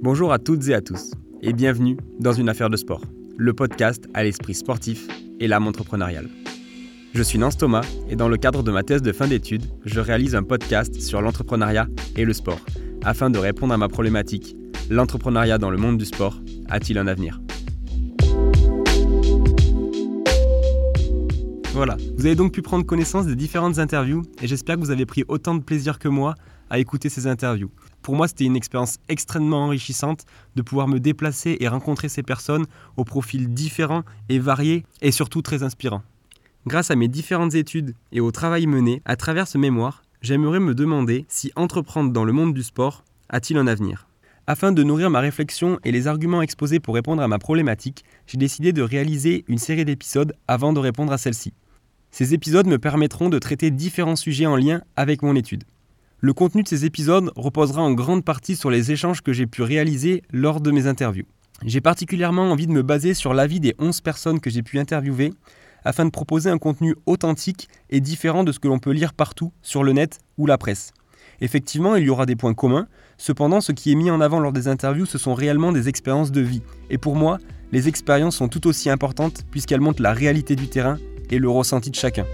Bonjour à toutes et à tous, et bienvenue dans Une affaire de sport, le podcast à l'esprit sportif et l'âme entrepreneuriale. Je suis Nance Thomas, et dans le cadre de ma thèse de fin d'études, je réalise un podcast sur l'entrepreneuriat et le sport, afin de répondre à ma problématique l'entrepreneuriat dans le monde du sport a-t-il un avenir? Voilà, vous avez donc pu prendre connaissance des différentes interviews et j'espère que vous avez pris autant de plaisir que moi à écouter ces interviews. Pour moi, c'était une expérience extrêmement enrichissante de pouvoir me déplacer et rencontrer ces personnes aux profils différents et variés et surtout très inspirants. Grâce à mes différentes études et au travail mené à travers ce mémoire, j'aimerais me demander si entreprendre dans le monde du sport a-t-il un avenir? Afin de nourrir ma réflexion et les arguments exposés pour répondre à ma problématique, j'ai décidé de réaliser une série d'épisodes avant de répondre à celle-ci. Ces épisodes me permettront de traiter différents sujets en lien avec mon étude. Le contenu de ces épisodes reposera en grande partie sur les échanges que j'ai pu réaliser lors de mes interviews. J'ai particulièrement envie de me baser sur l'avis des 11 personnes que j'ai pu interviewer afin de proposer un contenu authentique et différent de ce que l'on peut lire partout sur le net ou la presse. Effectivement, il y aura des points communs, cependant ce qui est mis en avant lors des interviews, ce sont réellement des expériences de vie. Et pour moi, les expériences sont tout aussi importantes puisqu'elles montrent la réalité du terrain et le ressenti de chacun.